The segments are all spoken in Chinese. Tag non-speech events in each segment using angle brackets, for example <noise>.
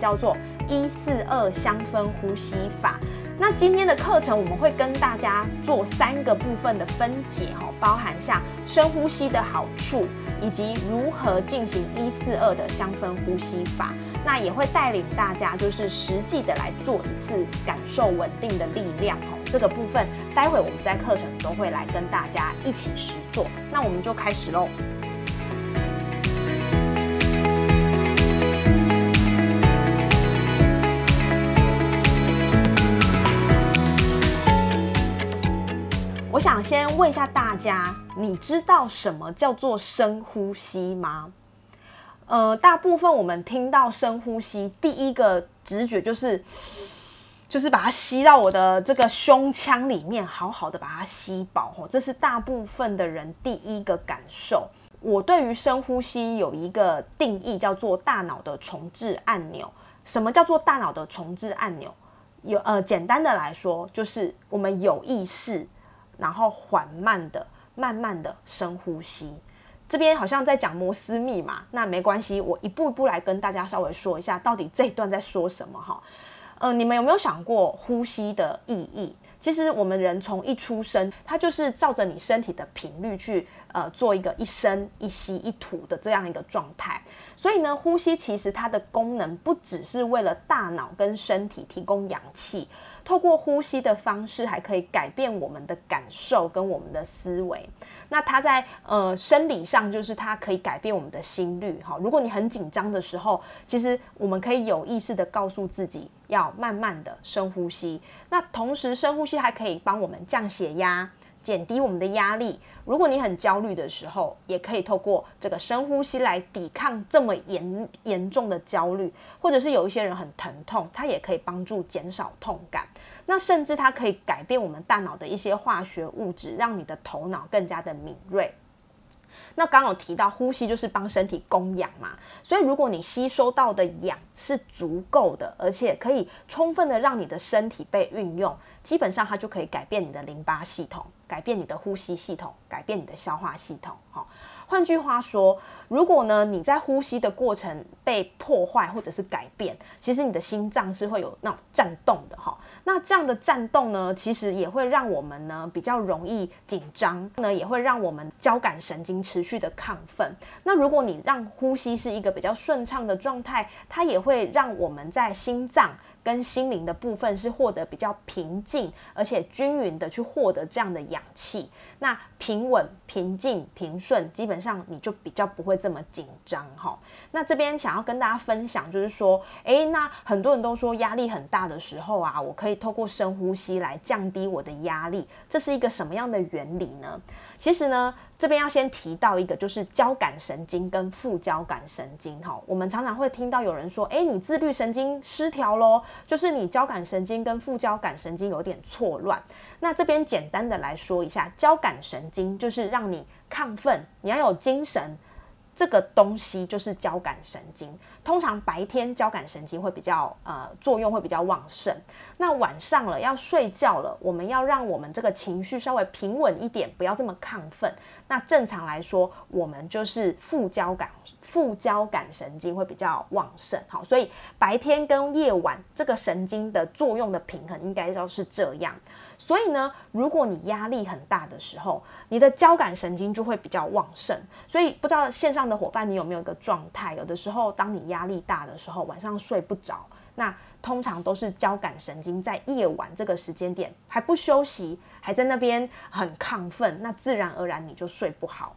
叫做一四二香氛呼吸法。那今天的课程我们会跟大家做三个部分的分解哈，包含像深呼吸的好处，以及如何进行一四二的香氛呼吸法。那也会带领大家就是实际的来做一次，感受稳定的力量哦。这个部分待会我们在课程都会来跟大家一起实做。那我们就开始喽。想先问一下大家，你知道什么叫做深呼吸吗？呃，大部分我们听到深呼吸，第一个直觉就是，就是把它吸到我的这个胸腔里面，好好的把它吸饱。哦，这是大部分的人第一个感受。我对于深呼吸有一个定义，叫做大脑的重置按钮。什么叫做大脑的重置按钮？有呃，简单的来说，就是我们有意识。然后缓慢的、慢慢的深呼吸，这边好像在讲摩斯密码，那没关系，我一步一步来跟大家稍微说一下，到底这一段在说什么哈。嗯，你们有没有想过呼吸的意义？其实我们人从一出生，它就是照着你身体的频率去呃做一个一生一吸一吐的这样一个状态。所以呢，呼吸其实它的功能不只是为了大脑跟身体提供氧气。透过呼吸的方式，还可以改变我们的感受跟我们的思维。那它在呃生理上，就是它可以改变我们的心率。哈，如果你很紧张的时候，其实我们可以有意识的告诉自己要慢慢的深呼吸。那同时深呼吸还可以帮我们降血压。减低我们的压力。如果你很焦虑的时候，也可以透过这个深呼吸来抵抗这么严严重的焦虑，或者是有一些人很疼痛，它也可以帮助减少痛感。那甚至它可以改变我们大脑的一些化学物质，让你的头脑更加的敏锐。那刚有提到呼吸就是帮身体供氧嘛，所以如果你吸收到的氧是足够的，而且可以充分的让你的身体被运用，基本上它就可以改变你的淋巴系统，改变你的呼吸系统，改变你的消化系统。好，换句话说，如果呢你在呼吸的过程被破坏或者是改变，其实你的心脏是会有那种颤动的哈。那这样的颤动呢，其实也会让我们呢比较容易紧张，呢也会让我们交感神经持续的亢奋。那如果你让呼吸是一个比较顺畅的状态，它也会让我们在心脏。跟心灵的部分是获得比较平静，而且均匀的去获得这样的氧气。那平稳、平静、平顺，基本上你就比较不会这么紧张哈。那这边想要跟大家分享，就是说，诶，那很多人都说压力很大的时候啊，我可以透过深呼吸来降低我的压力。这是一个什么样的原理呢？其实呢。这边要先提到一个，就是交感神经跟副交感神经。哈，我们常常会听到有人说：“哎，你自律神经失调喽，就是你交感神经跟副交感神经有点错乱。”那这边简单的来说一下，交感神经就是让你亢奋，你要有精神。这个东西就是交感神经，通常白天交感神经会比较呃作用会比较旺盛，那晚上了要睡觉了，我们要让我们这个情绪稍微平稳一点，不要这么亢奋。那正常来说，我们就是副交感副交感神经会比较旺盛，好，所以白天跟夜晚这个神经的作用的平衡应该都是这样。所以呢，如果你压力很大的时候，你的交感神经就会比较旺盛。所以不知道线上的伙伴，你有没有一个状态？有的时候，当你压力大的时候，晚上睡不着，那通常都是交感神经在夜晚这个时间点还不休息，还在那边很亢奋，那自然而然你就睡不好。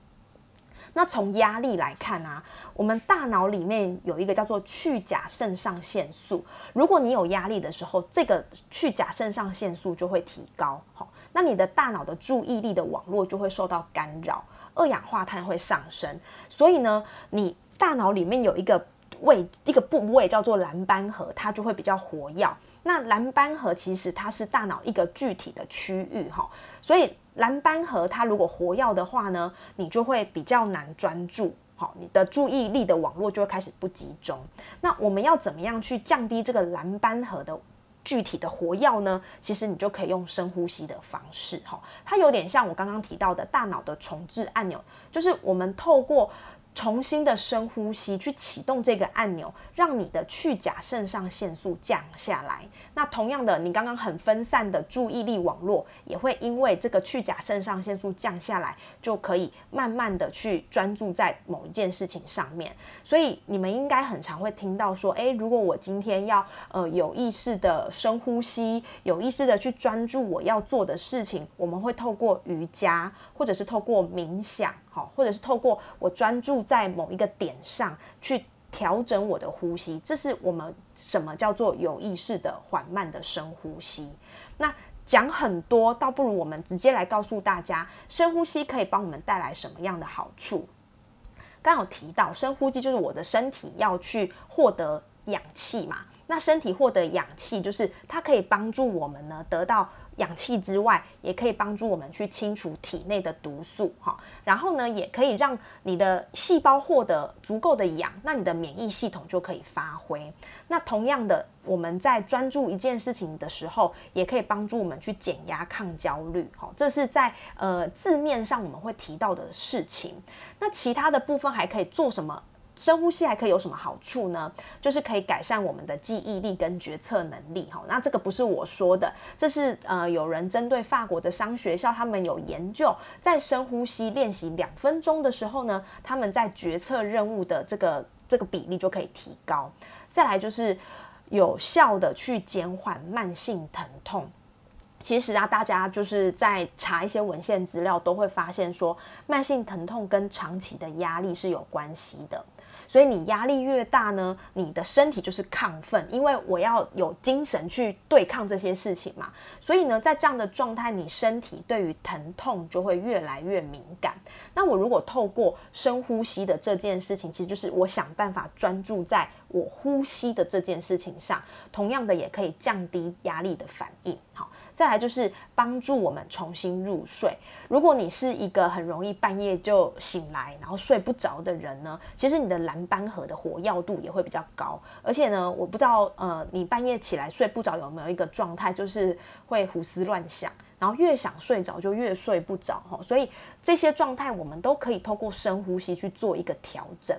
那从压力来看啊，我们大脑里面有一个叫做去甲肾上腺素。如果你有压力的时候，这个去甲肾上腺素就会提高，好，那你的大脑的注意力的网络就会受到干扰，二氧化碳会上升。所以呢，你大脑里面有一个位一个部位叫做蓝斑核，它就会比较活跃。那蓝斑核其实它是大脑一个具体的区域哈，所以蓝斑核它如果活跃的话呢，你就会比较难专注，好，你的注意力的网络就会开始不集中。那我们要怎么样去降低这个蓝斑核的具体的活跃呢？其实你就可以用深呼吸的方式哈，它有点像我刚刚提到的大脑的重置按钮，就是我们透过。重新的深呼吸，去启动这个按钮，让你的去甲肾上腺素降下来。那同样的，你刚刚很分散的注意力网络，也会因为这个去甲肾上腺素降下来，就可以慢慢的去专注在某一件事情上面。所以你们应该很常会听到说，诶，如果我今天要呃有意识的深呼吸，有意识的去专注我要做的事情，我们会透过瑜伽，或者是透过冥想。好，或者是透过我专注在某一个点上去调整我的呼吸，这是我们什么叫做有意识的缓慢的深呼吸。那讲很多，倒不如我们直接来告诉大家，深呼吸可以帮我们带来什么样的好处。刚好提到深呼吸，就是我的身体要去获得氧气嘛。那身体获得氧气，就是它可以帮助我们呢得到。氧气之外，也可以帮助我们去清除体内的毒素，哈。然后呢，也可以让你的细胞获得足够的氧，那你的免疫系统就可以发挥。那同样的，我们在专注一件事情的时候，也可以帮助我们去减压、抗焦虑，哈。这是在呃字面上我们会提到的事情。那其他的部分还可以做什么？深呼吸还可以有什么好处呢？就是可以改善我们的记忆力跟决策能力。哈，那这个不是我说的，这是呃有人针对法国的商学校，他们有研究，在深呼吸练习两分钟的时候呢，他们在决策任务的这个这个比例就可以提高。再来就是有效的去减缓慢性疼痛。其实啊，大家就是在查一些文献资料，都会发现说，慢性疼痛跟长期的压力是有关系的。所以你压力越大呢，你的身体就是亢奋，因为我要有精神去对抗这些事情嘛。所以呢，在这样的状态，你身体对于疼痛就会越来越敏感。那我如果透过深呼吸的这件事情，其实就是我想办法专注在我呼吸的这件事情上，同样的也可以降低压力的反应。好。再来就是帮助我们重新入睡。如果你是一个很容易半夜就醒来，然后睡不着的人呢，其实你的蓝斑核的活跃度也会比较高。而且呢，我不知道呃，你半夜起来睡不着有没有一个状态，就是会胡思乱想，然后越想睡着就越睡不着哈。所以这些状态我们都可以透过深呼吸去做一个调整。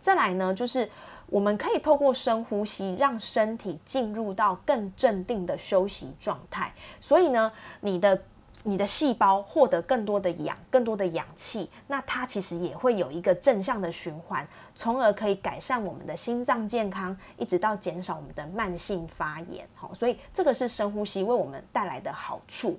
再来呢，就是。我们可以透过深呼吸，让身体进入到更镇定的休息状态。所以呢，你的你的细胞获得更多的氧、更多的氧气，那它其实也会有一个正向的循环，从而可以改善我们的心脏健康，一直到减少我们的慢性发炎。好，所以这个是深呼吸为我们带来的好处。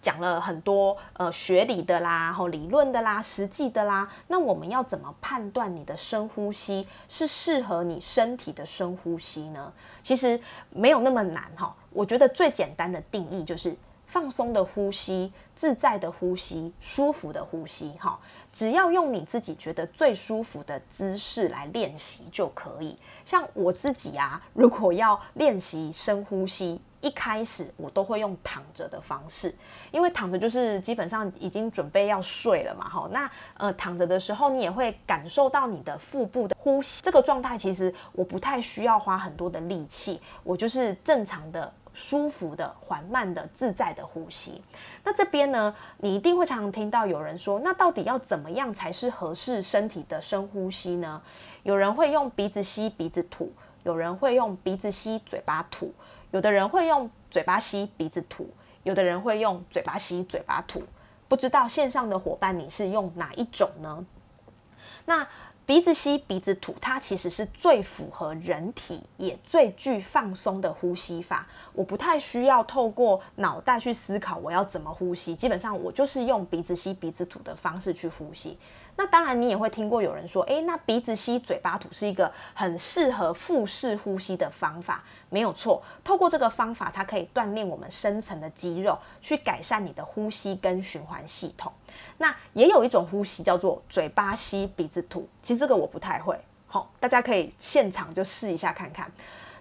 讲了很多呃学理的啦，后理论的啦，实际的啦。那我们要怎么判断你的深呼吸是适合你身体的深呼吸呢？其实没有那么难哈。我觉得最简单的定义就是放松的呼吸、自在的呼吸、舒服的呼吸。哈，只要用你自己觉得最舒服的姿势来练习就可以。像我自己啊，如果要练习深呼吸。一开始我都会用躺着的方式，因为躺着就是基本上已经准备要睡了嘛，哈。那呃躺着的时候，你也会感受到你的腹部的呼吸，这个状态其实我不太需要花很多的力气，我就是正常的、舒服的、缓慢的、自在的呼吸。那这边呢，你一定会常常听到有人说，那到底要怎么样才是合适身体的深呼吸呢？有人会用鼻子吸鼻子吐，有人会用鼻子吸嘴巴吐。有的人会用嘴巴吸鼻子吐，有的人会用嘴巴吸嘴巴吐。不知道线上的伙伴你是用哪一种呢？那鼻子吸鼻子吐，它其实是最符合人体也最具放松的呼吸法。我不太需要透过脑袋去思考我要怎么呼吸，基本上我就是用鼻子吸鼻子吐的方式去呼吸。那当然，你也会听过有人说，诶，那鼻子吸嘴巴吐是一个很适合腹式呼吸的方法，没有错。透过这个方法，它可以锻炼我们深层的肌肉，去改善你的呼吸跟循环系统。那也有一种呼吸叫做嘴巴吸鼻子吐，其实这个我不太会，好，大家可以现场就试一下看看。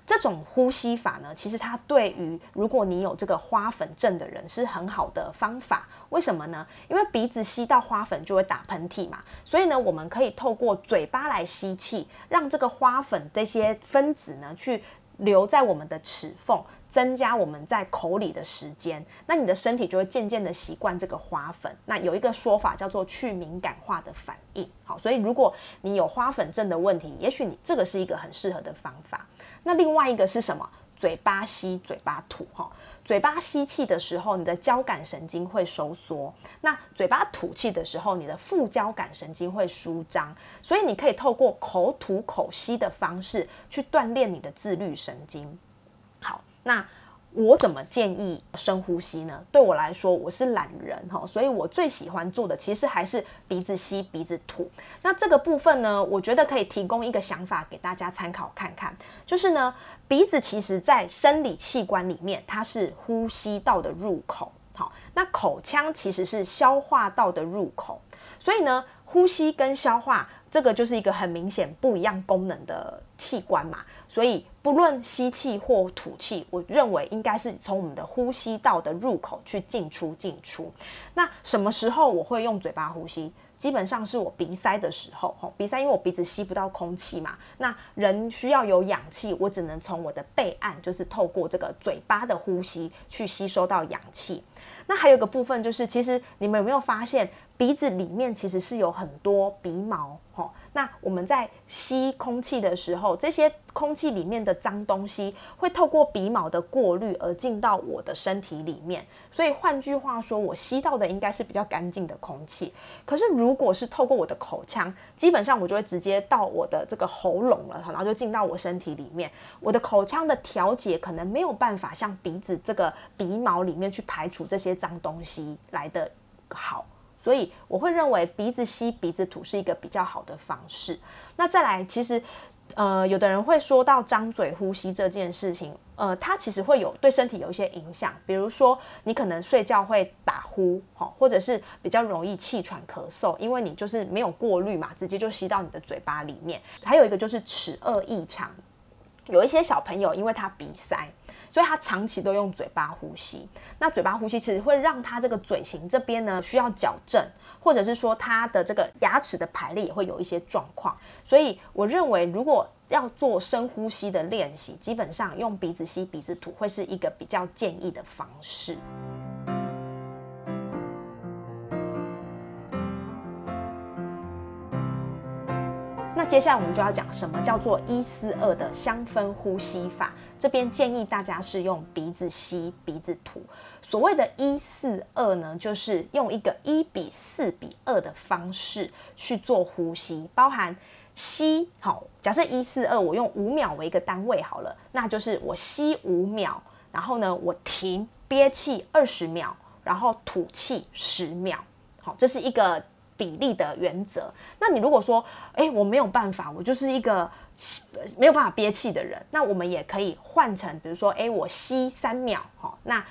这种呼吸法呢，其实它对于如果你有这个花粉症的人是很好的方法。为什么呢？因为鼻子吸到花粉就会打喷嚏嘛，所以呢，我们可以透过嘴巴来吸气，让这个花粉这些分子呢去留在我们的齿缝。增加我们在口里的时间，那你的身体就会渐渐的习惯这个花粉。那有一个说法叫做去敏感化的反应。好，所以如果你有花粉症的问题，也许你这个是一个很适合的方法。那另外一个是什么？嘴巴吸，嘴巴吐。哈，嘴巴吸气的时候，你的交感神经会收缩；那嘴巴吐气的时候，你的副交感神经会舒张。所以你可以透过口吐口吸的方式去锻炼你的自律神经。好。那我怎么建议深呼吸呢？对我来说，我是懒人哈，所以我最喜欢做的其实还是鼻子吸鼻子吐。那这个部分呢，我觉得可以提供一个想法给大家参考看看，就是呢，鼻子其实在生理器官里面，它是呼吸道的入口，好，那口腔其实是消化道的入口，所以呢，呼吸跟消化这个就是一个很明显不一样功能的器官嘛。所以，不论吸气或吐气，我认为应该是从我们的呼吸道的入口去进出进出。那什么时候我会用嘴巴呼吸？基本上是我鼻塞的时候，吼，鼻塞，因为我鼻子吸不到空气嘛。那人需要有氧气，我只能从我的背岸，就是透过这个嘴巴的呼吸去吸收到氧气。那还有一个部分就是，其实你们有没有发现？鼻子里面其实是有很多鼻毛，吼。那我们在吸空气的时候，这些空气里面的脏东西会透过鼻毛的过滤而进到我的身体里面。所以换句话说，我吸到的应该是比较干净的空气。可是如果是透过我的口腔，基本上我就会直接到我的这个喉咙了，然后就进到我身体里面。我的口腔的调节可能没有办法像鼻子这个鼻毛里面去排除这些脏东西来的好。所以我会认为鼻子吸鼻子吐是一个比较好的方式。那再来，其实呃，有的人会说到张嘴呼吸这件事情，呃，它其实会有对身体有一些影响。比如说，你可能睡觉会打呼，哈，或者是比较容易气喘咳嗽，因为你就是没有过滤嘛，直接就吸到你的嘴巴里面。还有一个就是齿颚异常，有一些小朋友因为他鼻塞。所以他长期都用嘴巴呼吸，那嘴巴呼吸其实会让他这个嘴型这边呢需要矫正，或者是说他的这个牙齿的排列也会有一些状况。所以我认为，如果要做深呼吸的练习，基本上用鼻子吸鼻子吐会是一个比较建议的方式。接下来我们就要讲什么叫做一四二的香氛呼吸法。这边建议大家是用鼻子吸鼻子吐。所谓的一四二呢，就是用一个一比四比二的方式去做呼吸，包含吸好，假设一四二，我用五秒为一个单位好了，那就是我吸五秒，然后呢我停憋气二十秒，然后吐气十秒。好，这是一个。比例的原则。那你如果说，哎，我没有办法，我就是一个没有办法憋气的人，那我们也可以换成，比如说，哎，我吸三秒，哈，那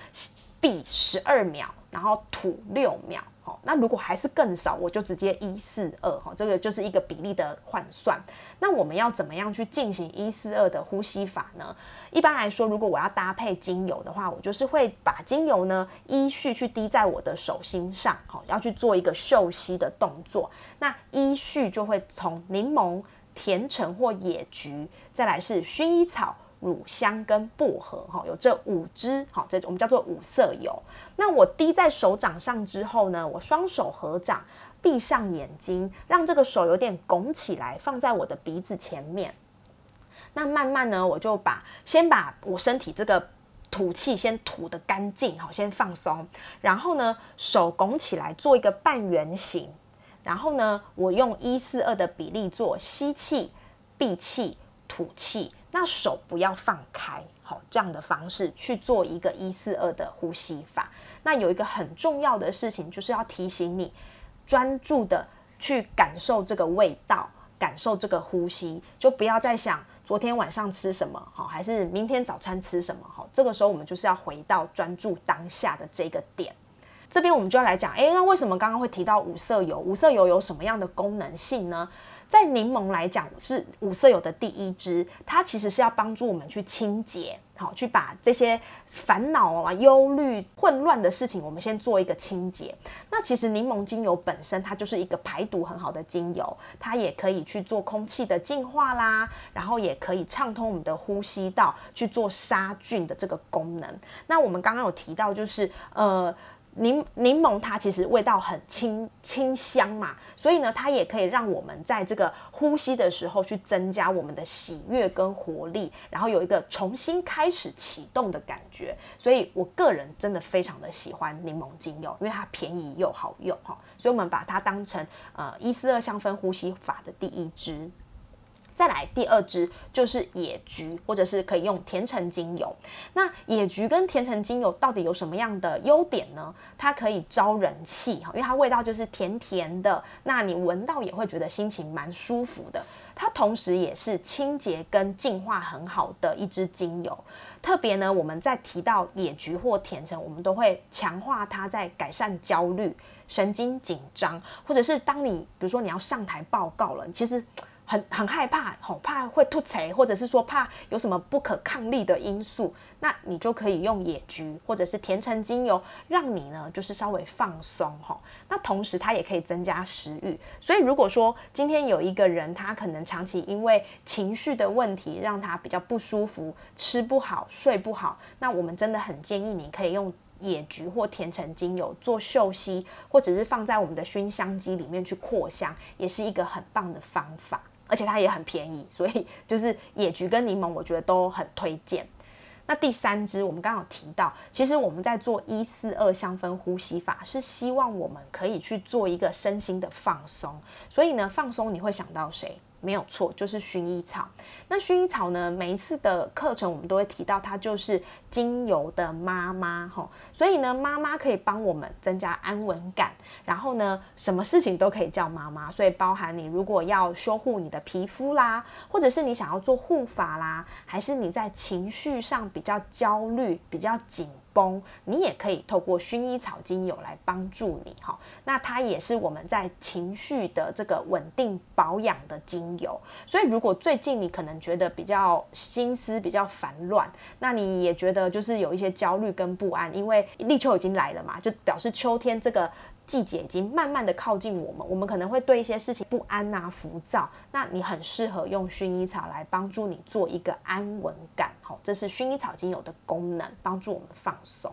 闭十二秒，然后吐六秒。那如果还是更少，我就直接一四二哈，这个就是一个比例的换算。那我们要怎么样去进行一四二的呼吸法呢？一般来说，如果我要搭配精油的话，我就是会把精油呢依序去滴在我的手心上，好，要去做一个嗅吸的动作。那依序就会从柠檬、甜橙或野菊，再来是薰衣草。乳香跟薄荷，哈，有这五支，好，这我们叫做五色油。那我滴在手掌上之后呢，我双手合掌，闭上眼睛，让这个手有点拱起来，放在我的鼻子前面。那慢慢呢，我就把先把我身体这个吐气先吐得干净，好，先放松。然后呢，手拱起来做一个半圆形。然后呢，我用一四二的比例做吸气、闭气、吐气。那手不要放开，好，这样的方式去做一个一四二的呼吸法。那有一个很重要的事情，就是要提醒你专注的去感受这个味道，感受这个呼吸，就不要再想昨天晚上吃什么，好，还是明天早餐吃什么，好。这个时候我们就是要回到专注当下的这个点。这边我们就要来讲，诶，那为什么刚刚会提到五色油？五色油有什么样的功能性呢？在柠檬来讲是五色油的第一支，它其实是要帮助我们去清洁，好去把这些烦恼啊、忧虑、混乱的事情，我们先做一个清洁。那其实柠檬精油本身它就是一个排毒很好的精油，它也可以去做空气的净化啦，然后也可以畅通我们的呼吸道，去做杀菌的这个功能。那我们刚刚有提到，就是呃。柠柠檬它其实味道很清清香嘛，所以呢，它也可以让我们在这个呼吸的时候去增加我们的喜悦跟活力，然后有一个重新开始启动的感觉。所以我个人真的非常的喜欢柠檬精油，因为它便宜又好用哈，所以我们把它当成呃一四二香氛呼吸法的第一支。再来第二支就是野菊，或者是可以用甜橙精油。那野菊跟甜橙精油到底有什么样的优点呢？它可以招人气哈，因为它味道就是甜甜的，那你闻到也会觉得心情蛮舒服的。它同时也是清洁跟净化很好的一支精油。特别呢，我们在提到野菊或甜橙，我们都会强化它在改善焦虑、神经紧张，或者是当你比如说你要上台报告了，其实。很很害怕，吼怕会吐，或者是说怕有什么不可抗力的因素，那你就可以用野菊或者是甜橙精油，让你呢就是稍微放松，吼。那同时它也可以增加食欲，所以如果说今天有一个人他可能长期因为情绪的问题让他比较不舒服，吃不好睡不好，那我们真的很建议你可以用野菊或甜橙精油做嗅吸，或者是放在我们的熏香机里面去扩香，也是一个很棒的方法。而且它也很便宜，所以 <laughs> 就是野菊跟柠檬，我觉得都很推荐。那第三支，我们刚有提到，其实我们在做一四二香氛呼吸法，是希望我们可以去做一个身心的放松。所以呢，放松你会想到谁？没有错，就是薰衣草。那薰衣草呢？每一次的课程我们都会提到，它就是精油的妈妈哈。所以呢，妈妈可以帮我们增加安稳感。然后呢，什么事情都可以叫妈妈。所以包含你如果要修护你的皮肤啦，或者是你想要做护发啦，还是你在情绪上比较焦虑、比较紧。崩，你也可以透过薰衣草精油来帮助你哈。那它也是我们在情绪的这个稳定保养的精油。所以如果最近你可能觉得比较心思比较烦乱，那你也觉得就是有一些焦虑跟不安，因为立秋已经来了嘛，就表示秋天这个。季节已经慢慢的靠近我们，我们可能会对一些事情不安呐、浮躁。那你很适合用薰衣草来帮助你做一个安稳感，好，这是薰衣草精油的功能，帮助我们放松。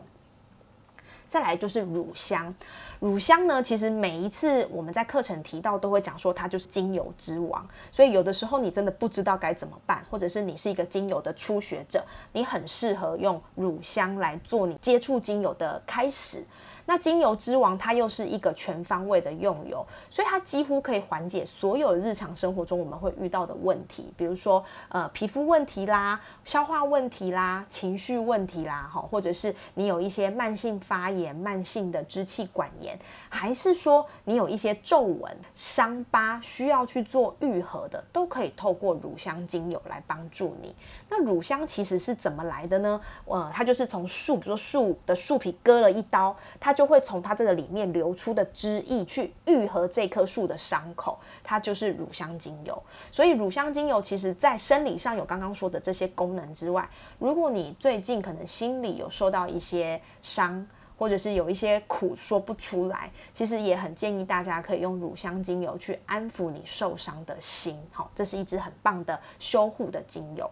再来就是乳香，乳香呢，其实每一次我们在课程提到，都会讲说它就是精油之王。所以有的时候你真的不知道该怎么办，或者是你是一个精油的初学者，你很适合用乳香来做你接触精油的开始。那精油之王，它又是一个全方位的用油，所以它几乎可以缓解所有日常生活中我们会遇到的问题，比如说呃皮肤问题啦、消化问题啦、情绪问题啦，哈，或者是你有一些慢性发炎、慢性的支气管炎，还是说你有一些皱纹、伤疤需要去做愈合的，都可以透过乳香精油来帮助你。那乳香其实是怎么来的呢？呃，它就是从树，比如说树的树皮割了一刀，它就会从它这个里面流出的汁液去愈合这棵树的伤口，它就是乳香精油。所以乳香精油其实在生理上有刚刚说的这些功能之外，如果你最近可能心里有受到一些伤，或者是有一些苦说不出来，其实也很建议大家可以用乳香精油去安抚你受伤的心。好，这是一支很棒的修护的精油。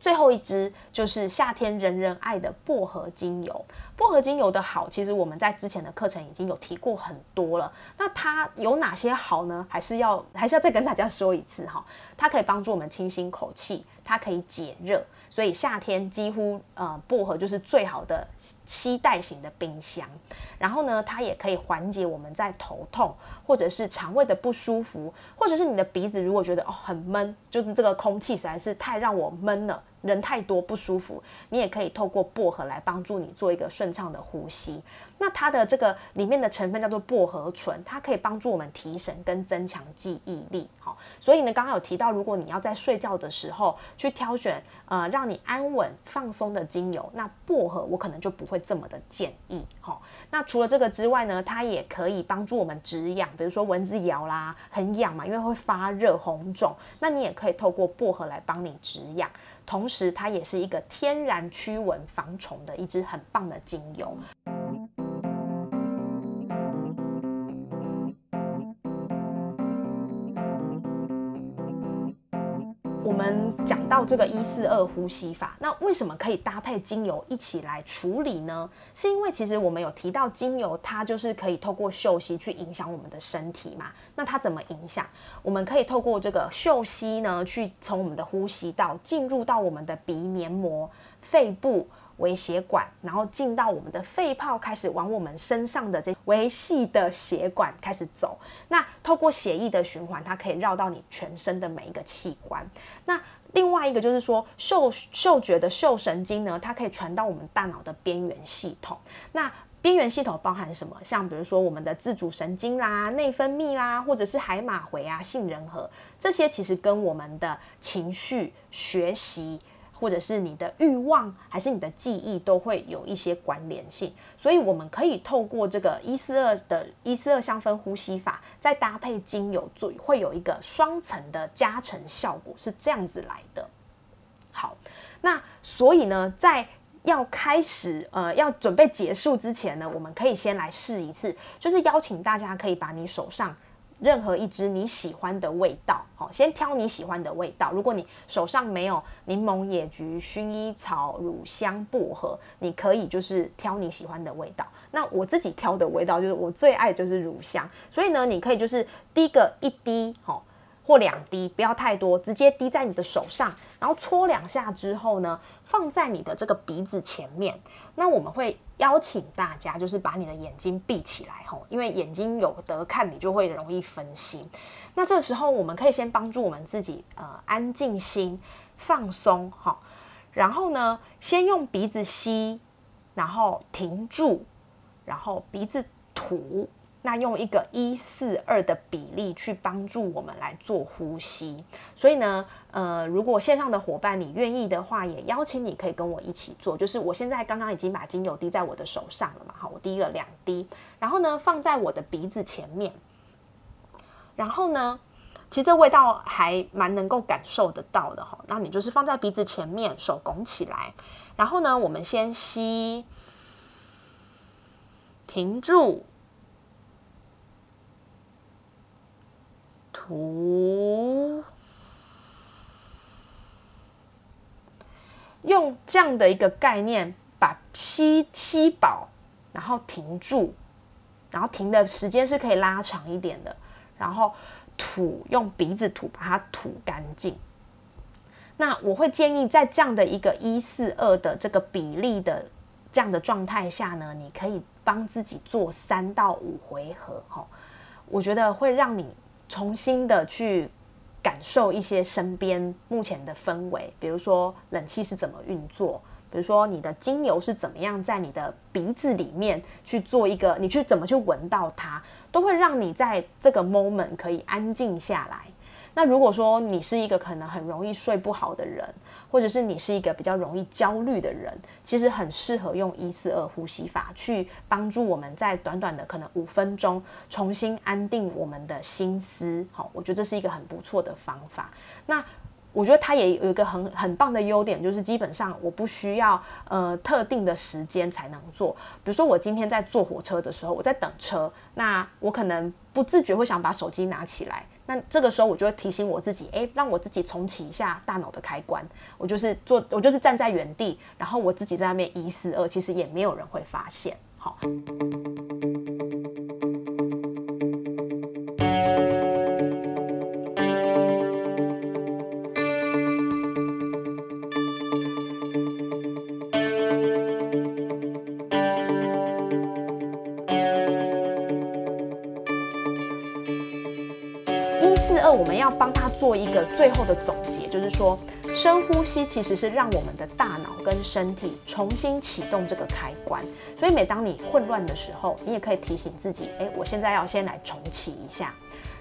最后一支就是夏天人人爱的薄荷精油。薄荷精油的好，其实我们在之前的课程已经有提过很多了。那它有哪些好呢？还是要还是要再跟大家说一次哈。它可以帮助我们清新口气，它可以解热。所以夏天几乎呃薄荷就是最好的吸带型的冰箱。然后呢，它也可以缓解我们在头痛或者是肠胃的不舒服，或者是你的鼻子如果觉得哦很闷，就是这个空气实在是太让我闷了。人太多不舒服，你也可以透过薄荷来帮助你做一个顺畅的呼吸。那它的这个里面的成分叫做薄荷醇，它可以帮助我们提神跟增强记忆力。好，所以呢，刚刚有提到，如果你要在睡觉的时候去挑选呃让你安稳放松的精油，那薄荷我可能就不会这么的建议。好，那除了这个之外呢，它也可以帮助我们止痒，比如说蚊子咬啦，很痒嘛，因为会发热红肿，那你也可以透过薄荷来帮你止痒。同时，它也是一个天然驱蚊防虫的一支很棒的精油。到这个一四二呼吸法，那为什么可以搭配精油一起来处理呢？是因为其实我们有提到精油，它就是可以透过嗅息去影响我们的身体嘛。那它怎么影响？我们可以透过这个嗅息呢，去从我们的呼吸道进入到我们的鼻黏膜、肺部。微血管，然后进到我们的肺泡，开始往我们身上的这维系的血管开始走。那透过血液的循环，它可以绕到你全身的每一个器官。那另外一个就是说，嗅嗅觉的嗅神经呢，它可以传到我们大脑的边缘系统。那边缘系统包含什么？像比如说我们的自主神经啦、内分泌啦，或者是海马回啊、杏仁核，这些其实跟我们的情绪、学习。或者是你的欲望，还是你的记忆，都会有一些关联性。所以我们可以透过这个一四二的一四二香氛呼吸法，再搭配精油做，会有一个双层的加成效果，是这样子来的。好，那所以呢，在要开始呃要准备结束之前呢，我们可以先来试一次，就是邀请大家可以把你手上。任何一支你喜欢的味道，好，先挑你喜欢的味道。如果你手上没有柠檬、野菊、薰衣草、乳香、薄荷，你可以就是挑你喜欢的味道。那我自己挑的味道就是我最爱就是乳香，所以呢，你可以就是滴个一滴，好。或两滴，不要太多，直接滴在你的手上，然后搓两下之后呢，放在你的这个鼻子前面。那我们会邀请大家，就是把你的眼睛闭起来吼，因为眼睛有得看，你就会容易分心。那这时候我们可以先帮助我们自己呃安静心放松哈，然后呢，先用鼻子吸，然后停住，然后鼻子吐。那用一个一四二的比例去帮助我们来做呼吸，所以呢，呃，如果线上的伙伴你愿意的话，也邀请你可以跟我一起做。就是我现在刚刚已经把精油滴在我的手上了嘛，好，我滴了两滴，然后呢放在我的鼻子前面，然后呢，其实这味道还蛮能够感受得到的哈。那你就是放在鼻子前面，手拱起来，然后呢，我们先吸，停住。吐，用这样的一个概念，把吸吸饱，然后停住，然后停的时间是可以拉长一点的，然后吐，用鼻子吐，把它吐干净。那我会建议在这样的一个一四二的这个比例的这样的状态下呢，你可以帮自己做三到五回合，哈，我觉得会让你。重新的去感受一些身边目前的氛围，比如说冷气是怎么运作，比如说你的精油是怎么样在你的鼻子里面去做一个，你去怎么去闻到它，都会让你在这个 moment 可以安静下来。那如果说你是一个可能很容易睡不好的人，或者是你是一个比较容易焦虑的人，其实很适合用一四二呼吸法去帮助我们在短短的可能五分钟重新安定我们的心思。好，我觉得这是一个很不错的方法。那我觉得它也有一个很很棒的优点，就是基本上我不需要呃特定的时间才能做。比如说我今天在坐火车的时候，我在等车，那我可能不自觉会想把手机拿起来。那这个时候，我就会提醒我自己，哎，让我自己重启一下大脑的开关。我就是做，我就是站在原地，然后我自己在那边一四二，其实也没有人会发现。好。我们要帮他做一个最后的总结，就是说，深呼吸其实是让我们的大脑跟身体重新启动这个开关。所以每当你混乱的时候，你也可以提醒自己，诶，我现在要先来重启一下。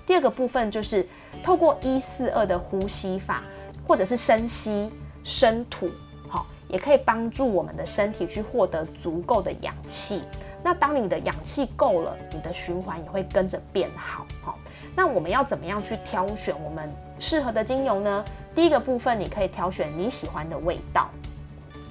第二个部分就是透过一四二的呼吸法，或者是深吸深吐，好，也可以帮助我们的身体去获得足够的氧气。那当你的氧气够了，你的循环也会跟着变好。好，那我们要怎么样去挑选我们适合的精油呢？第一个部分，你可以挑选你喜欢的味道。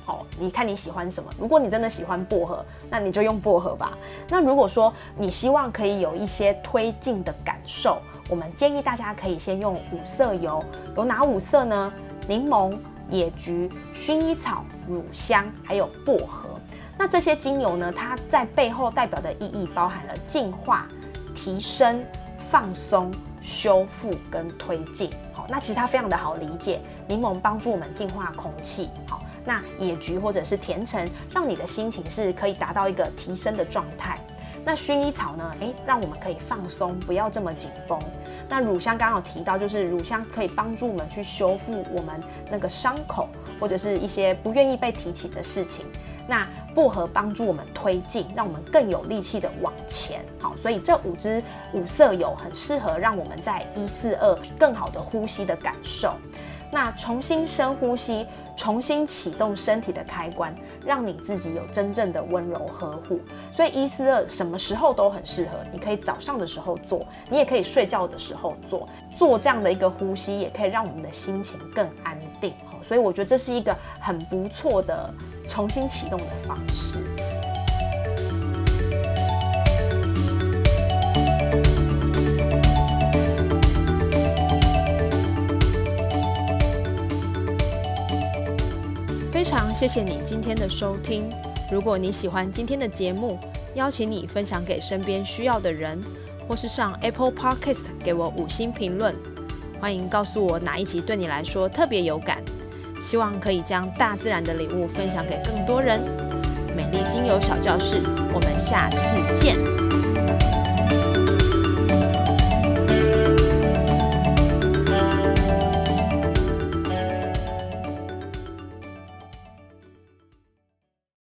好，你看你喜欢什么？如果你真的喜欢薄荷，那你就用薄荷吧。那如果说你希望可以有一些推进的感受，我们建议大家可以先用五色油，有哪五色呢？柠檬、野菊、薰衣草、乳香，还有薄荷。那这些精油呢？它在背后代表的意义包含了净化、提升、放松、修复跟推进。好，那其实它非常的好理解。柠檬帮助我们净化空气。好。那野菊或者是甜橙，让你的心情是可以达到一个提升的状态。那薰衣草呢？诶，让我们可以放松，不要这么紧绷。那乳香刚刚有提到，就是乳香可以帮助我们去修复我们那个伤口，或者是一些不愿意被提起的事情。那薄荷帮助我们推进，让我们更有力气的往前。好，所以这五支五色油很适合让我们在一四二更好的呼吸的感受。那重新深呼吸。重新启动身体的开关，让你自己有真正的温柔呵护。所以一四二什么时候都很适合，你可以早上的时候做，你也可以睡觉的时候做。做这样的一个呼吸，也可以让我们的心情更安定。所以我觉得这是一个很不错的重新启动的方式。非常谢谢你今天的收听。如果你喜欢今天的节目，邀请你分享给身边需要的人，或是上 Apple Podcast 给我五星评论。欢迎告诉我哪一集对你来说特别有感，希望可以将大自然的礼物分享给更多人。美丽精油小教室，我们下次见。